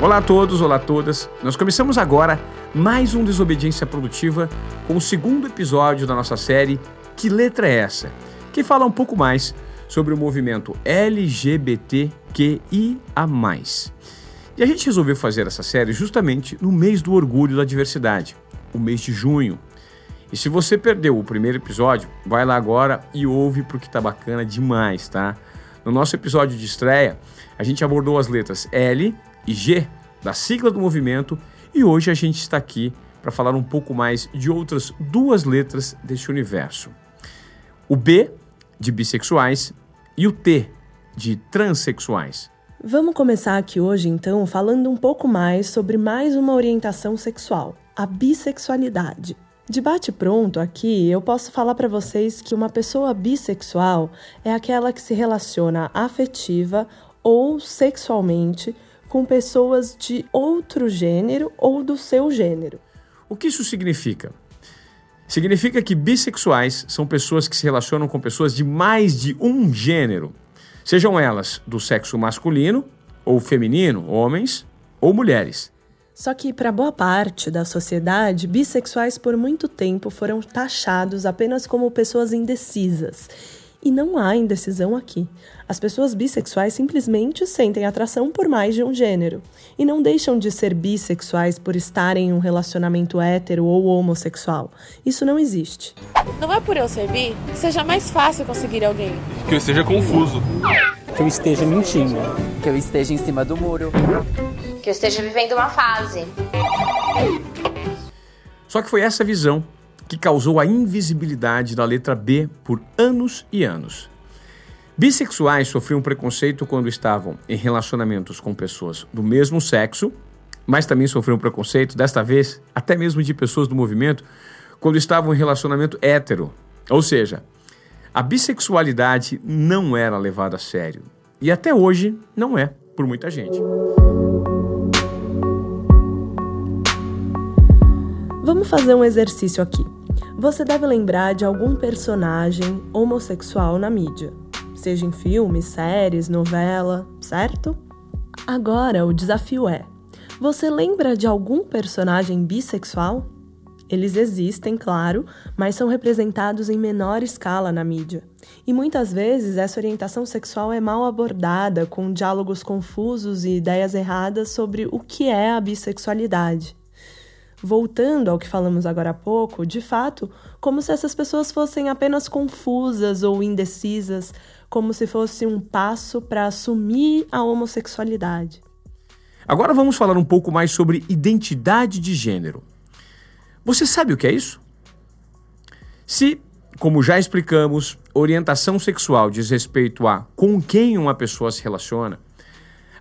Olá a todos, olá a todas. Nós começamos agora mais um Desobediência Produtiva com o segundo episódio da nossa série Que Letra é Essa? Que fala um pouco mais sobre o movimento LGBTQIA. E a gente resolveu fazer essa série justamente no mês do orgulho da diversidade, o mês de junho. E se você perdeu o primeiro episódio, vai lá agora e ouve porque tá bacana demais, tá? No nosso episódio de estreia, a gente abordou as letras L e G da sigla do movimento e hoje a gente está aqui para falar um pouco mais de outras duas letras desse universo. O B de bissexuais e o T de transexuais. Vamos começar aqui hoje então falando um pouco mais sobre mais uma orientação sexual, a bissexualidade. De bate pronto aqui, eu posso falar para vocês que uma pessoa bissexual é aquela que se relaciona afetiva ou sexualmente com pessoas de outro gênero ou do seu gênero. O que isso significa? Significa que bissexuais são pessoas que se relacionam com pessoas de mais de um gênero, sejam elas do sexo masculino ou feminino, homens ou mulheres. Só que, para boa parte da sociedade, bissexuais por muito tempo foram taxados apenas como pessoas indecisas e não há indecisão aqui. As pessoas bissexuais simplesmente sentem atração por mais de um gênero e não deixam de ser bissexuais por estarem em um relacionamento hétero ou homossexual. Isso não existe. Não é por eu ser bi que seja mais fácil conseguir alguém. Que eu esteja confuso. Que eu esteja mentindo. Que eu esteja em cima do muro. Que eu esteja vivendo uma fase. Só que foi essa visão que causou a invisibilidade da letra B por anos e anos. Bissexuais sofriam preconceito quando estavam em relacionamentos com pessoas do mesmo sexo, mas também sofriam preconceito, desta vez, até mesmo de pessoas do movimento, quando estavam em relacionamento hétero. Ou seja, a bissexualidade não era levada a sério. E até hoje não é, por muita gente. Vamos fazer um exercício aqui. Você deve lembrar de algum personagem homossexual na mídia, seja em filmes, séries, novela, certo? Agora o desafio é: você lembra de algum personagem bissexual? Eles existem, claro, mas são representados em menor escala na mídia. E muitas vezes essa orientação sexual é mal abordada, com diálogos confusos e ideias erradas sobre o que é a bissexualidade voltando ao que falamos agora há pouco, de fato, como se essas pessoas fossem apenas confusas ou indecisas, como se fosse um passo para assumir a homossexualidade. Agora vamos falar um pouco mais sobre identidade de gênero. Você sabe o que é isso? Se, como já explicamos, orientação sexual diz respeito a com quem uma pessoa se relaciona,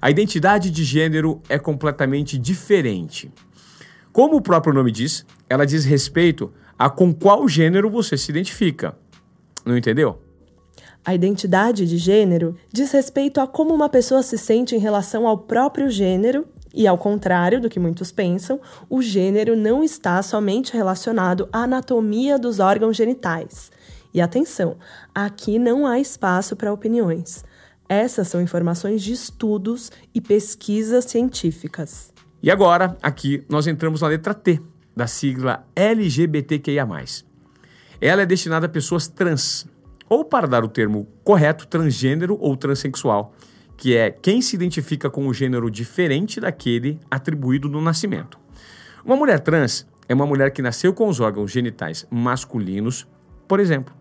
a identidade de gênero é completamente diferente. Como o próprio nome diz, ela diz respeito a com qual gênero você se identifica. Não entendeu? A identidade de gênero diz respeito a como uma pessoa se sente em relação ao próprio gênero, e ao contrário do que muitos pensam, o gênero não está somente relacionado à anatomia dos órgãos genitais. E atenção, aqui não há espaço para opiniões. Essas são informações de estudos e pesquisas científicas. E agora, aqui, nós entramos na letra T, da sigla LGBTQIA. Ela é destinada a pessoas trans, ou para dar o termo correto, transgênero ou transexual, que é quem se identifica com um gênero diferente daquele atribuído no nascimento. Uma mulher trans é uma mulher que nasceu com os órgãos genitais masculinos, por exemplo.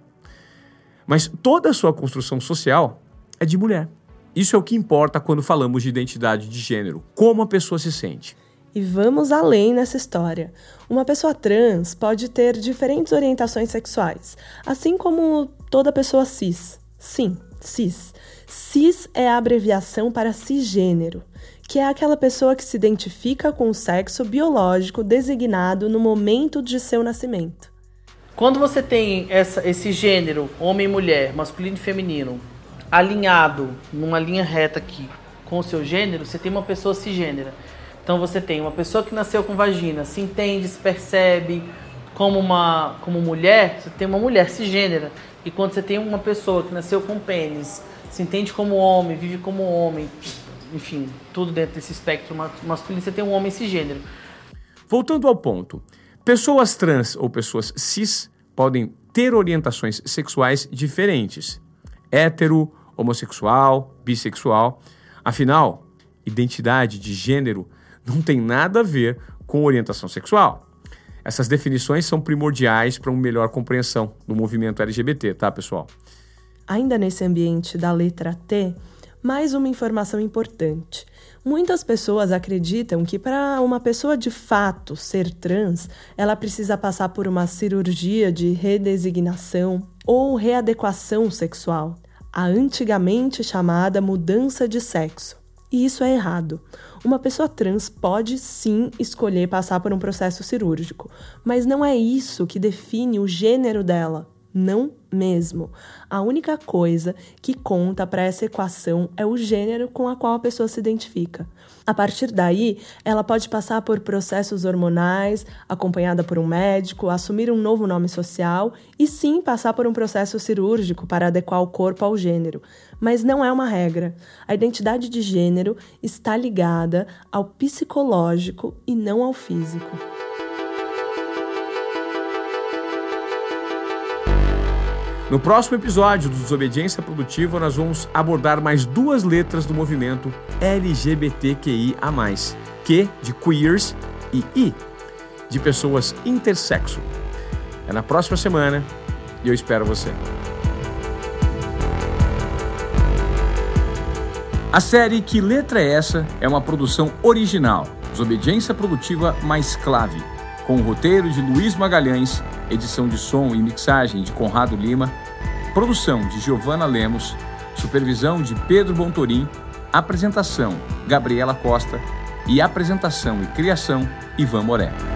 Mas toda a sua construção social é de mulher. Isso é o que importa quando falamos de identidade de gênero, como a pessoa se sente. E vamos além nessa história. Uma pessoa trans pode ter diferentes orientações sexuais, assim como toda pessoa cis. Sim, cis. Cis é a abreviação para cisgênero, que é aquela pessoa que se identifica com o sexo biológico designado no momento de seu nascimento. Quando você tem essa, esse gênero, homem e mulher, masculino e feminino, alinhado numa linha reta aqui com o seu gênero, você tem uma pessoa cisgênera. Então você tem uma pessoa que nasceu com vagina, se entende, se percebe como uma como mulher, você tem uma mulher cisgênera. E quando você tem uma pessoa que nasceu com pênis, se entende como homem, vive como homem, enfim, tudo dentro desse espectro masculino, você tem um homem cisgênero. Voltando ao ponto, pessoas trans ou pessoas cis podem ter orientações sexuais diferentes. Hétero, homossexual, bissexual. Afinal, identidade de gênero não tem nada a ver com orientação sexual. Essas definições são primordiais para uma melhor compreensão do movimento LGBT, tá, pessoal? Ainda nesse ambiente da letra T, mais uma informação importante. Muitas pessoas acreditam que para uma pessoa de fato ser trans, ela precisa passar por uma cirurgia de redesignação ou readequação sexual, a antigamente chamada mudança de sexo. E isso é errado. Uma pessoa trans pode sim escolher passar por um processo cirúrgico, mas não é isso que define o gênero dela. Não mesmo. A única coisa que conta para essa equação é o gênero com a qual a pessoa se identifica. A partir daí, ela pode passar por processos hormonais, acompanhada por um médico, assumir um novo nome social e sim passar por um processo cirúrgico para adequar o corpo ao gênero. Mas não é uma regra. A identidade de gênero está ligada ao psicológico e não ao físico. No próximo episódio do Desobediência Produtiva, nós vamos abordar mais duas letras do movimento LGBTQIA, Q de queers e I de pessoas intersexo. É na próxima semana e eu espero você. A série Que Letra é Essa é uma produção original, Desobediência Produtiva mais Clave, com o roteiro de Luiz Magalhães edição de som e mixagem de Conrado Lima, produção de Giovana Lemos, supervisão de Pedro Bontorim, apresentação Gabriela Costa e apresentação e criação Ivan Moré.